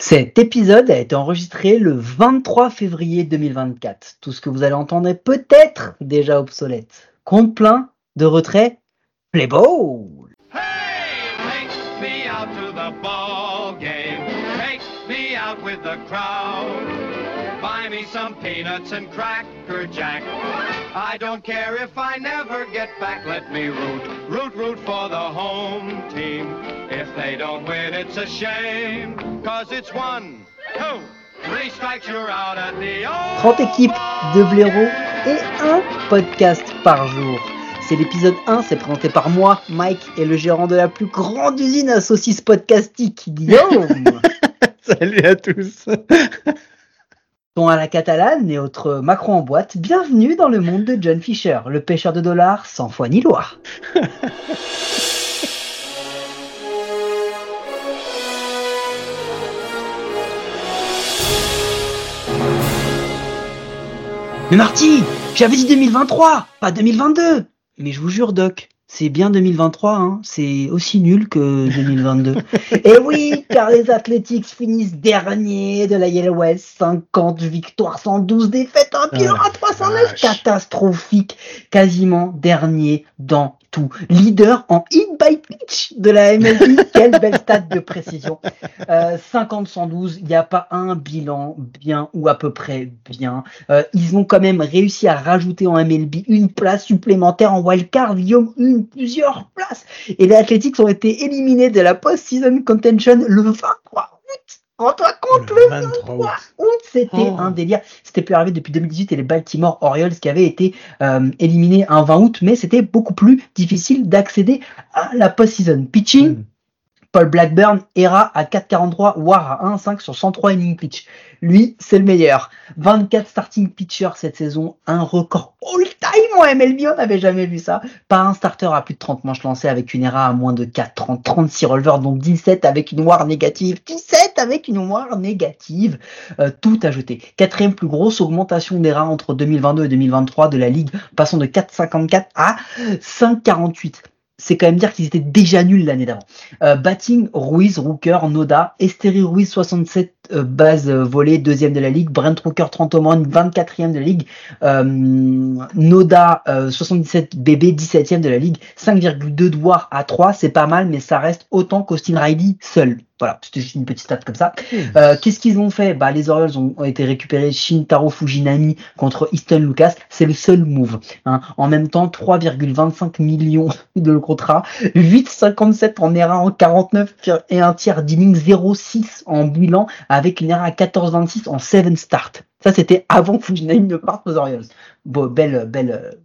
Cet épisode a été enregistré le 23 février 2024. Tout ce que vous allez entendre est peut-être déjà obsolète. Compte plein de retrait, play ball Hey, take me out to the ball game. Take me out with the crowd. Buy me some peanuts and cracker jack. I don't care if I never get back. Let me root, root, root for the home team. If they don't win, it's a shame. Cause it's one, two, three strikes, you're out at the 30 équipes, de blaireaux et un podcast par jour. C'est l'épisode 1, c'est présenté par moi, Mike, et le gérant de la plus grande usine à saucisses podcastique, Guillaume. Salut à tous. Ton à la catalane et autres Macron en boîte, bienvenue dans le monde de John Fisher, le pêcheur de dollars sans foi ni loi. Mais Marty, j'avais dit 2023, pas 2022. Mais je vous jure, Doc, c'est bien 2023, hein. c'est aussi nul que 2022. Et oui, car les Athletics finissent dernier de la Yellow West, 50 victoires, 112 défaites, un bilan à 309, vache. catastrophique, quasiment dernier dans tout. Leader en hit by pitch de la MLB, quelle belle stat de précision. Euh, 50-112, il n'y a pas un bilan bien ou à peu près bien. Euh, ils ont quand même réussi à rajouter en MLB une place supplémentaire en wildcard, Guillaume, une, plusieurs places. Et les Athletics ont été éliminés de la post-season contention le 23 août. Rends-toi compte, le 23 août. août, c'était Oh. un délire. C'était plus arrivé depuis 2018 et les Baltimore Orioles qui avaient été euh, éliminés un 20 août, mais c'était beaucoup plus difficile d'accéder à la post-season. Pitching, Mm. Paul Blackburn, ERA à 4,43, WAR à 1,5 sur 103 innings pitch. Lui, c'est le meilleur. 24 starting pitchers cette saison, un record all-time en MLB, on n'avait jamais vu ça. Pas un starter à plus de 30 manches lancées avec une ERA à moins de 4, 30, 36 releveurs, donc 17 avec une WAR négative, 17 avec une WAR négative. Euh, tout ajouté. Quatrième plus grosse augmentation d'ERA entre 2022 et 2023 de la ligue, passant de 4,54 à 5,48 c'est quand même dire qu'ils étaient déjà nuls l'année d'avant. Euh, batting, Ruiz, Rooker, Noda, Esteri Ruiz, 67 euh, bases euh, volées, deuxième de la ligue, Brent Rooker, 30 home runs, 24e de la ligue, euh, Noda, euh, 77 BB, 17e de la ligue, 5,2 de WAR à 3, c'est pas mal, mais ça reste autant qu'Austin Riley seul. Voilà, c'était juste une petite stat comme ça. Euh, Qu'est-ce qu'ils ont fait? Bah, Les Orioles ont, ont été récupérés Shintaro Fujinami contre Easton Lucas. C'est le seul move. hein. En même temps, 3,25 millions de contrat, 8,57 en ERA en 49 et un tiers d'inning, 0,6 en bilan avec une ERA à 14,26 en 7 start. Ça, c'était avant Fujinami ne parte aux Orioles. Bon, belle, belle,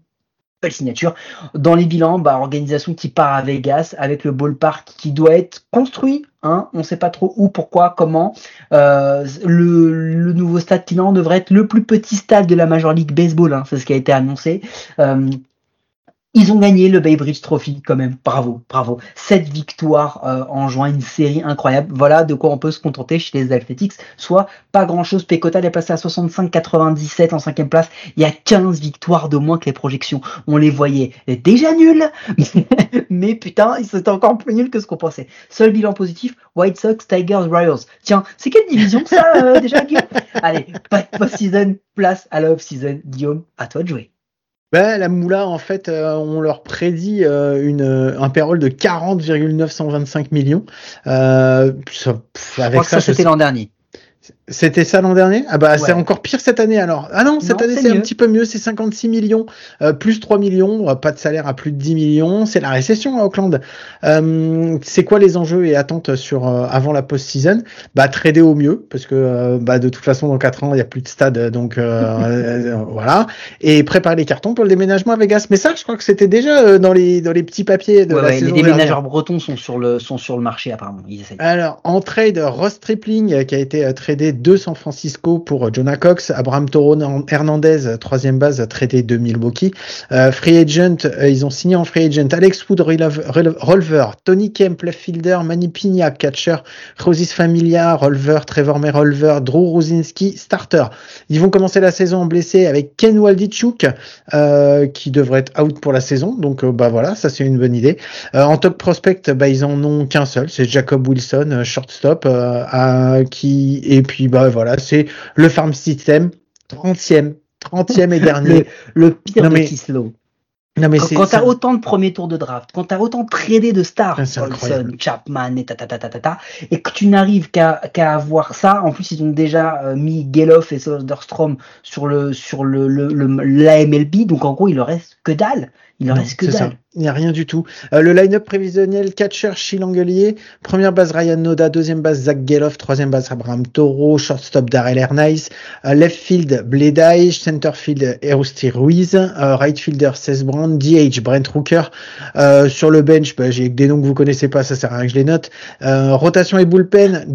belle signature. Dans les bilans, bah, organisation qui part à Vegas avec le ballpark qui doit être construit. On ne sait pas trop où, pourquoi, comment. Euh, le, le nouveau stade Tinan devrait être le plus petit stade de la Major League Baseball. Hein, c'est ce qui a été annoncé. Euh, ils ont gagné le Bay Bridge Trophy quand même. Bravo, bravo. Sept victoires euh, en juin, une série incroyable. Voilà de quoi on peut se contenter chez les Athletics. Soit pas grand chose. Pecota est passé à 65-97 en cinquième place. Il y a 15 victoires de moins que les projections. On les voyait déjà nuls. Mais putain, ils étaient encore plus nuls que ce qu'on pensait. Seul bilan positif, White Sox, Tigers, Royals. Tiens, c'est quelle division ça euh, déjà, Guillaume? Allez, pas de post-season, place à la off-season. Guillaume, à toi de jouer. Ben, la Moula, en fait, euh, on leur prédit euh, une, un payroll de 40,925 millions. Euh, ça- pff, Je avec crois que ça, je c'était l'an dernier. C'était ça l'an dernier? Ah bah Ouais. c'est encore pire cette année alors. Ah non, cette Non, année c'est un petit peu mieux, c'est 56 millions, euh, plus 3 millions, euh, pas de salaire à plus de 10 millions, c'est la récession à Auckland. Euh, c'est quoi les enjeux et attentes sur euh, avant la post-season? Bah trader au mieux, parce que euh, bah, de toute façon dans 4 ans il n'y a plus de stade, donc euh, voilà. Et préparer les cartons pour le déménagement à Vegas. Mais ça je crois que c'était déjà euh, dans les dans les petits papiers de Ouais, la ouais, les déménageurs dernière. bretons sont sur le, sont sur le marché apparemment. Ils. Alors, en trade, Ross Tripling, qui a été tradé de San Francisco pour Jonah Cox, Abraham Toro Hernandez, troisième base traité de Milwaukee. Euh, free agent, euh, ils ont signé en free agent Alex Wood, Rolver, Tony Kemp, left fielder, Manny Pina, catcher, Rosis Familia, Rolver, Trevor May, Rolver, Drew Rosinski, starter. Ils vont commencer la saison blessé avec Ken Waldichuk, euh, qui devrait être out pour la saison. Donc bah voilà, ça c'est une bonne idée. en top prospect, bah, ils en ont qu'un seul, c'est Jacob Wilson, shortstop, qui et puis bah voilà, c'est le farm system, 30e, 30e et dernier. Le, pire non, de Kislow. Non, mais quand, t'as autant de premiers tours de draft, quand t'as autant tradé de stars, Olson, Chapman et ta, ta, ta, ta, ta, et que tu n'arrives qu'à qu'à avoir ça, en plus ils ont déjà euh, mis Geloff et Soderstrom sur le sur le, le, le l'AMLB, donc en gros il leur reste que dalle. Il en reste que dalle. Il n'y a rien du tout. Euh, le line-up prévisionnel, catcher Chilangelier, première base Ryan Noda, deuxième base Zach Geloff, troisième base Abraham Toro, shortstop Darrell Ernaiz, euh, left field Bledai, center field Erosti Ruiz, euh, right fielder Seth Brown, DH Brent Rooker. sur le bench, bah, j'ai des noms que vous connaissez pas, ça sert à rien que je les note. rotation et bullpen,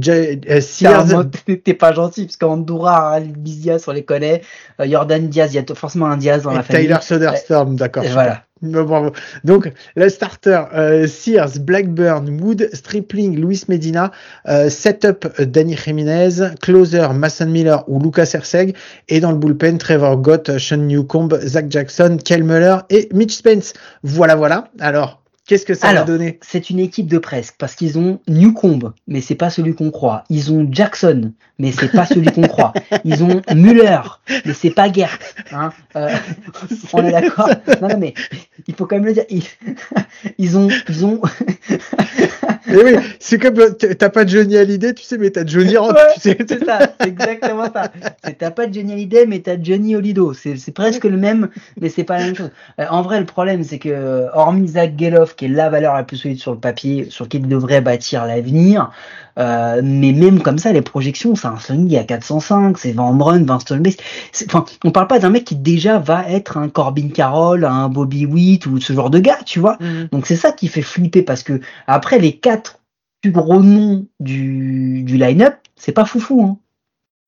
Sears. T'es pas gentil, parce qu'Andorra, Bizia, on les connaît. Jordan Diaz, il y a forcément un Diaz dans la famille. Tyler Soderstrom, d'accord. Voilà. Donc, le starter, euh, Sears, Blackburn, Wood, Stripling, Luis Medina, euh, setup Danny Jiménez, closer Mason Miller ou Lucas Herseg, et dans le bullpen, Trevor Gott, Sean Newcomb, Zach Jackson, Kel Muller et Mitch Spence. Voilà, voilà. Alors, Qu'est-ce que ça Alors, va donner C'est une équipe de presque parce qu'ils ont Newcomb, mais c'est pas celui qu'on croit. Ils ont Jackson, mais c'est pas celui qu'on croit. Ils ont Muller, mais c'est pas Gert. Hein euh, on est d'accord Non, non, mais il faut quand même le dire. Ils, ils ont, ils ont. Mais oui, c'est comme t'as pas de Johnny Hallyday, tu sais, mais t'as Johnny Rock. tu sais. C'est ça, c'est exactement ça. T'as pas de Johnny Hallyday, mais t'as Johnny Holido. C'est presque le même, mais c'est pas la même chose. Euh, en vrai, le problème, c'est que hormis Zach Geloff, qui est la valeur la plus solide sur le papier, sur qui il devrait bâtir l'avenir, euh, mais même comme ça, les projections, c'est un Sonny à 405, c'est Van Brun, Winston Base. Enfin, on parle pas d'un mec qui déjà va être un Corbin Carroll, un Bobby Witt ou ce genre de gars, tu vois. Mhm. Donc c'est ça qui fait flipper parce que après les quatre plus gros noms du, du line-up, c'est pas foufou. Hein.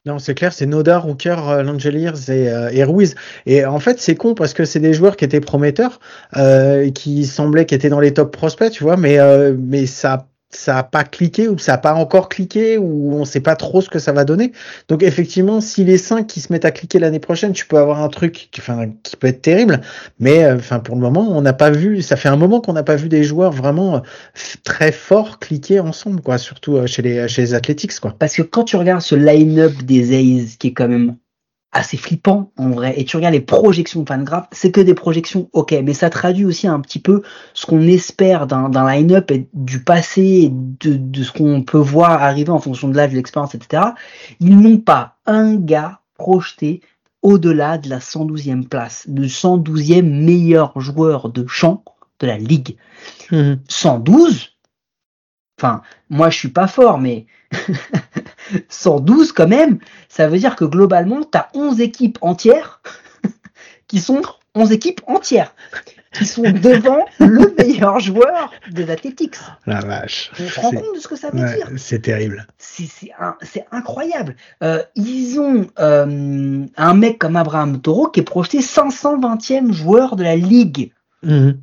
Non, c'est clair, c'est Noda, Rooker, euh, Langeliers et, euh, et, Ruiz. Et en fait, c'est con parce que c'est des joueurs qui étaient prometteurs, euh, qui semblaient qu'ils étaient dans les top prospects, tu vois, mais, euh, mais ça ça a pas cliqué ou ça a pas encore cliqué ou on sait pas trop ce que ça va donner. Donc effectivement, si les 5 qui se mettent à cliquer l'année prochaine, tu peux avoir un truc qui, enfin, qui peut être terrible. Mais euh, enfin pour le moment, on n'a pas vu. Ça fait un moment qu'on n'a pas vu des joueurs vraiment euh, très forts cliquer ensemble, quoi. Surtout euh, chez les chez les Athletics, quoi. Parce que quand tu regardes ce line-up des A's qui est quand même assez flippant en vrai. Et tu regardes les projections de Fangraph, c'est que des projections, ok, mais ça traduit aussi un petit peu ce qu'on espère d'un line-up et du passé, de, de ce qu'on peut voir arriver en fonction de l'âge, de l'expérience, etc. Ils n'ont pas un gars projeté au-delà de la 112e place, le 112e meilleur joueur de champ de la ligue. 112 mmh. Enfin, moi je suis pas fort, mais 112 quand même, ça veut dire que globalement, tu as 11 équipes entières qui sont 11 équipes entières qui sont devant le meilleur joueur des Athletics. La vache. On se rend compte de ce que ça veut dire. C'est terrible. C'est incroyable. Euh, ils ont euh, un mec comme Abraham Toro qui est projeté 520e joueur de la ligue. Mhm.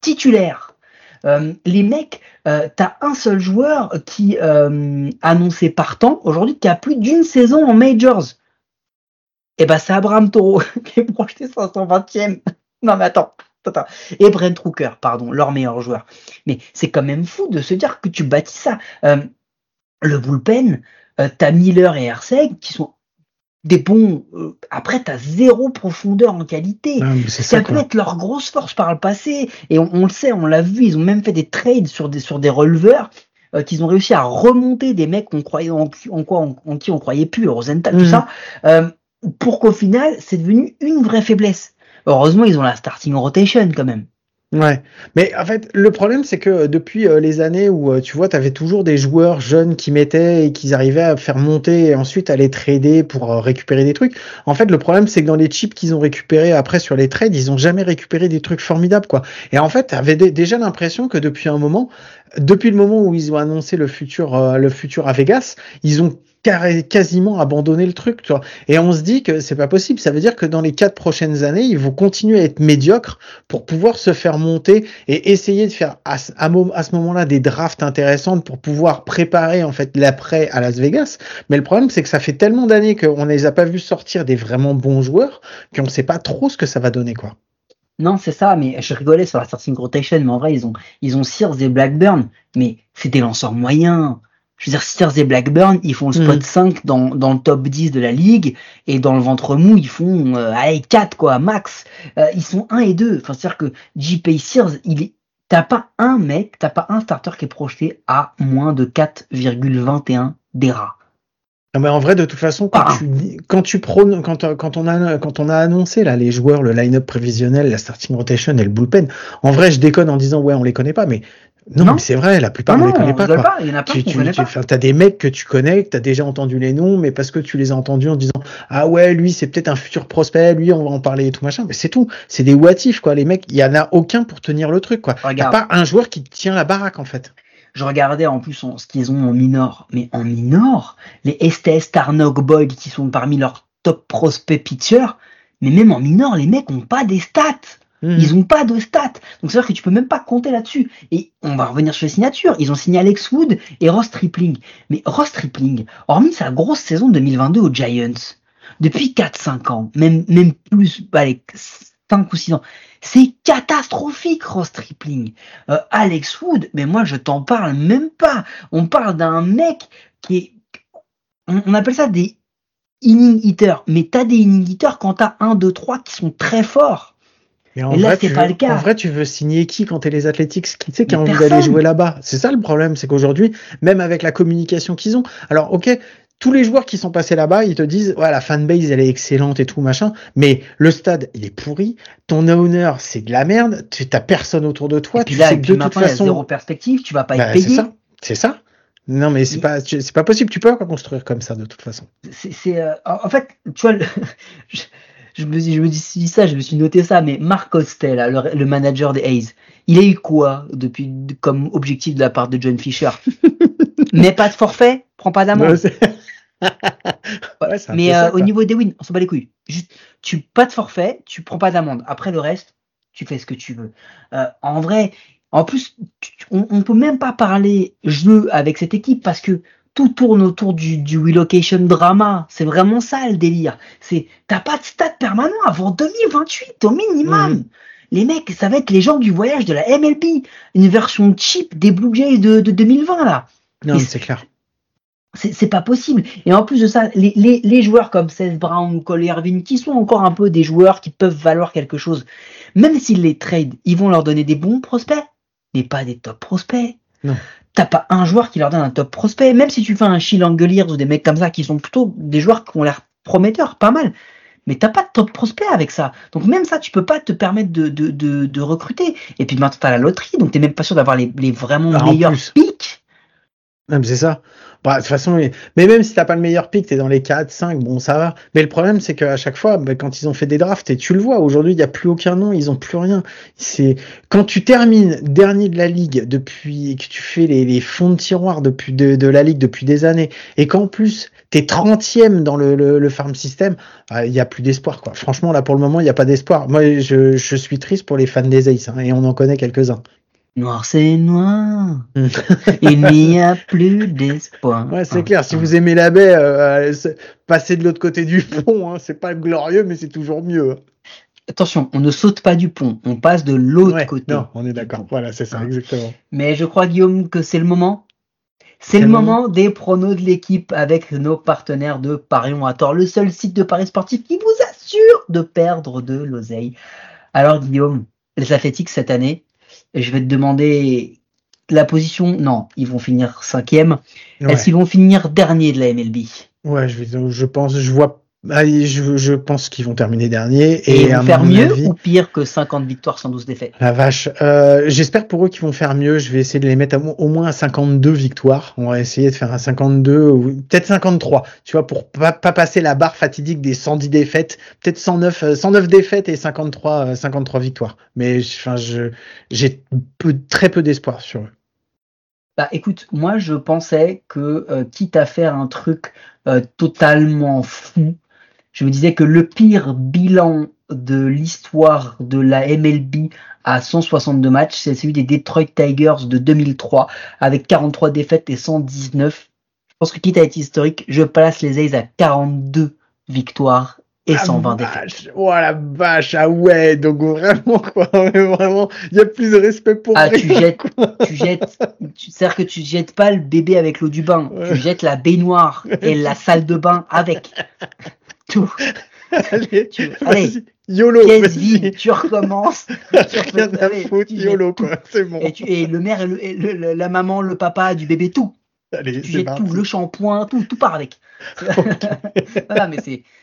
Titulaire. Euh, les mecs, euh, t'as un seul joueur qui euh, annoncé partant aujourd'hui qui a plus d'une saison en majors. Et eh ben c'est Abraham Toro qui est projeté 520e. Non mais attends. Et Brent Rooker, pardon, leur meilleur joueur. Mais c'est quand même fou de se dire que tu bâtis ça. Le bullpen, t'as Miller et Herseg qui sont des bons. Euh, après, tu as zéro profondeur en qualité. ça, peut être leur grosse force par le passé. Et on, le sait, on l'a vu, ils ont même fait des trades sur des, sur des releveurs euh, qu'ils ont réussi à remonter des mecs qu'on croyait en, en quoi en, qui on croyait plus, Rosenthal, tout mhm. ça, euh, pour qu'au final, c'est devenu une vraie faiblesse. Heureusement, ils ont la starting rotation quand même. Ouais, mais en fait, le problème, c'est que depuis euh, les années où euh, tu vois, tu avais toujours des joueurs jeunes qui mettaient et qui arrivaient à faire monter et ensuite à les trader pour euh, récupérer des trucs. En fait, le problème, c'est que dans les chips qu'ils ont récupérés après sur les trades, ils ont jamais récupéré des trucs formidables, quoi. Et en fait, tu déjà l'impression que depuis un moment, depuis le moment où ils ont annoncé le futur, le futur à Vegas, ils ont quasiment abandonné le truc, tu vois. Et on se dit que c'est pas possible. Ça veut dire que dans les quatre prochaines années, ils vont continuer à être médiocres pour pouvoir se faire monter et essayer de faire à, ce moment-là des drafts intéressantes pour pouvoir préparer en fait l'après à Las Vegas. Mais le problème, c'est que ça fait tellement d'années qu'on ne les a pas vus sortir des vraiment bons joueurs qu'on ne sait pas trop ce que ça va donner, quoi. Non, c'est ça, mais je rigolais sur la starting rotation, mais en vrai, ils ont, ils ont Sears et Blackburn, mais c'est des lanceurs moyens. Je veux dire, Sears et Blackburn, ils font le spot 5 mm. dans, dans le top 10 de la ligue, et dans le ventre mou, ils font euh, 4, quoi, max. Euh, ils sont 1 et 2. Enfin, c'est-à-dire que JP Sears, il est, t'as pas un mec, t'as pas un starter qui est projeté à moins de 4,21 d'ERA. Non, mais en vrai, de toute façon, quand ah. tu, quand tu prônes, quand, quand on a, quand on a annoncé, là, les joueurs, le line-up prévisionnel, la starting rotation et le bullpen, en vrai, je déconne en disant, ouais, on les connaît pas, mais non, mais c'est vrai, la plupart, on les connaît pas. Il y en a pas tu, tu, as des mecs que tu connais, que tu as déjà entendu les noms, mais parce que tu les as entendus en disant Ah ouais, lui, c'est peut-être un futur prospect, lui, on va en parler et tout machin. Mais c'est tout. C'est des what quoi. Les mecs, il y en a aucun pour tenir le truc, quoi. Il a pas un joueur qui tient la baraque, en fait. Je regardais en plus ce qu'ils ont en minor. Mais en minor, les STS Tarnok Boyd qui sont parmi leurs top prospects pitchers, mais même en minor, les mecs ont pas des stats. Ils ont pas de stats. Donc c'est-à-dire que tu peux même pas compter là-dessus. Et on va revenir sur les signatures. Ils ont signé Alex Wood et Ross Tripling. Mais Ross Tripling, hormis sa grosse saison 2022 aux Giants, depuis 4-5 ans, même, même plus, allez, 5 ou 6 ans, c'est catastrophique, Ross Tripling. Euh, Alex Wood, mais moi je t'en parle même pas. On parle d'un mec qui est. On, appelle ça des inning hitters. Mais t'as des inning hitters quand t'as 1, 2, 3 qui sont très forts. Mais en là, c'est pas le cas. En vrai, tu veux signer qui quand t'es les Athletics Qui sait qui a envie d'aller jouer là-bas? C'est ça le problème, c'est qu'aujourd'hui, même avec la communication qu'ils ont, alors ok, tous les joueurs qui sont passés là-bas, ils te disent, ouais, la fanbase, elle est excellente et tout, machin, mais le stade, il est pourri, ton owner, c'est de la merde, tu t'as personne autour de toi, et tu là, sais que de toute façon. Y zéro perspective, tu vas pas être bah, payé. C'est ça. C'est ça. Non, mais c'est pas, c'est pas possible, tu peux pas construire comme ça, de toute façon. C'est, euh, en fait, tu vois, je, me, je me dis ça, je me suis noté ça, mais Marc Costel, le, le, manager des Hayes, il a eu quoi depuis, comme objectif de la part de John Fisher? mais pas de forfait, prends pas d'amende. mais euh, au niveau des wins, on s'en bat les couilles. Juste, tu pas de forfait, tu prends pas d'amende. Après le reste, tu fais ce que tu veux. Euh, en vrai, en plus, on, on peut même pas parler jeu avec cette équipe parce que tout tourne autour du, du relocation drama. C'est vraiment ça le délire. C'est t'as pas de stade permanent avant 2028 au minimum. Mhm. Les mecs, ça va être les gens du voyage de la MLB, une version cheap des Blue Jays de, de 2020 là. Non, c'est clair. C'est pas possible. Et en plus de ça, les, les, les joueurs comme Seth Brown ou Cole Irvin, qui sont encore un peu des joueurs qui peuvent valoir quelque chose, même s'ils les trade, ils vont leur donner des bons prospects, mais pas des top prospects. Non. T'as pas un joueur qui leur donne un top prospect, même si tu fais un Shield ou des mecs comme ça qui sont plutôt des joueurs qui ont l'air prometteurs, pas mal. Mais t'as pas de top prospect avec ça. Donc même ça, tu peux pas te permettre de, de, de, de recruter. Et puis maintenant, t'as la loterie, donc t'es même pas sûr d'avoir les, les vraiment ah, meilleurs pics. C'est ça. Bah, de toute façon, mais même si t'as pas le meilleur pick, t'es dans les 4, 5, bon, ça va. Mais le problème, c'est qu'à chaque fois, bah, quand ils ont fait des drafts, et tu le vois, aujourd'hui, il n'y a plus aucun nom, ils ont plus rien. C'est, quand tu termines dernier de la ligue depuis, que tu fais les, fonds de tiroir de, la ligue depuis des années, et qu'en plus, t'es 30e dans le, farm system, bah, il n'y a plus d'espoir, quoi. Franchement, là, pour le moment, il n'y a pas d'espoir. Moi, je, je suis triste pour les fans des Aces, hein, et on en connaît quelques-uns. Noir, c'est noir. Il n'y a plus d'espoir. Ouais, c'est clair. Si vous aimez la baie, euh, passez de l'autre côté du pont. Hein. C'est pas glorieux, mais c'est toujours mieux. Attention, on ne saute pas du pont. On passe de l'autre côté. Non, on est d'accord. Voilà, c'est ça, exactement. Mais je crois, Guillaume, que c'est le moment. C'est le moment des pronos de l'équipe avec nos partenaires de Parion à tort, le seul site de paris sportif qui vous assure de perdre de l'oseille. Alors, Guillaume, les Athletics cette année, je vais te demander la position. Non, ils vont finir cinquième. Est-ce qu'ils vont finir dernier de la MLB Ouais, je, je pense, je vois ah, je, je, pense qu'ils vont terminer dernier. Et, ils vont faire mieux ou pire que 50 victoires, 112 défaites? La vache. Euh, J'espère pour eux qu'ils vont faire mieux. Je vais essayer de les mettre au moins à 52 victoires. On va essayer de faire un 52, ou peut-être 53. Tu vois, pour pas, pas, passer la barre fatidique des 110 défaites. Peut-être 109, 109 euh, défaites et 53, 53 euh, victoires. Mais enfin, j'ai peu, très peu d'espoir sur eux. Bah écoute, moi je pensais que euh, quitte à faire un truc euh, totalement fou, je me disais que le pire bilan de l'histoire de la MLB à 162 matchs, c'est celui des Detroit Tigers de 2003 avec 43 défaites et 119. Je pense que quitte à être historique, je place les A's à 42 victoires et 120 ah, défaites. Oh la vache, ah ouais, donc vraiment quoi, vraiment, il y a plus de respect pour Ah, rien, tu jettes, quoi. tu jettes, tu- c'est-à-dire que tu jettes pas le bébé avec l'eau du bain, Ouais. tu jettes la baignoire et la salle de bain avec. Tout. Allez, Tu- allez. YOLO, tu recommences. tu Rien à allez, foutre, tu YOLO quoi, c'est bon. Et, tu, et le maire, et le- et le- la maman, le papa du bébé, tout. Allez, Tu jettes tout, le shampoing, tout, tout part avec. voilà, mais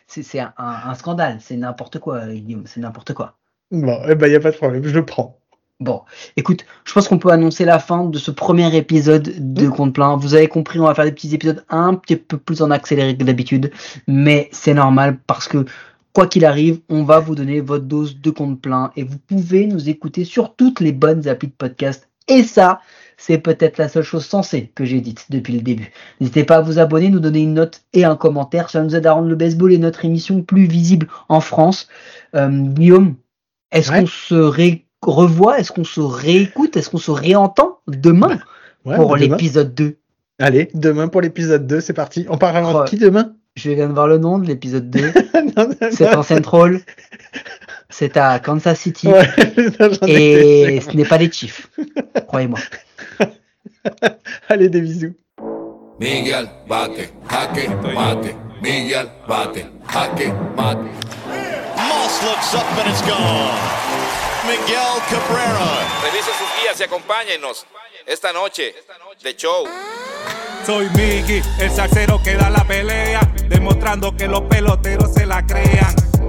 c'est, un, un- scandale, c'est n'importe quoi, Guillaume, c'est n'importe quoi. Bon, eh ben, y a pas de problème, je le prends. Bon, écoute, je pense qu'on peut annoncer la fin de ce premier épisode de Mm. Compte Plein. Vous avez compris, on va faire des petits épisodes un petit peu plus en accéléré que d'habitude, mais c'est normal parce que quoi qu'il arrive, on va vous donner votre dose de Compte Plein et vous pouvez nous écouter sur toutes les bonnes applis de podcast. Et ça, c'est peut-être la seule chose sensée que j'ai dite depuis le début. N'hésitez pas à vous abonner, nous donner une note et un commentaire. Ça nous aide à rendre le baseball et notre émission plus visible en France. Euh, Guillaume, est-ce Ouais. qu'on se ré- revoit Est-ce qu'on se réécoute Est-ce qu'on se réentend demain Ouais, pour demain. l'épisode 2 Allez, demain pour l'épisode 2, c'est parti. On parle vraiment Oh. de qui demain? Je viens de voir le nom de l'épisode 2. Non, non, C'est en Central. C'est à Kansas City. Ouais, non, Et ce n'est pas les Chiefs. Croyez-moi. Allez, des bisous. Miguel bate, jaque mate. Miguel bate, jaque mate. Moss looks up and it's gone. Miguel Cabrera. Revise sus guías y acompáñenos esta noche de show. Soy Miggy, el salsero que da la pelea, demostrando que los peloteros se la crean.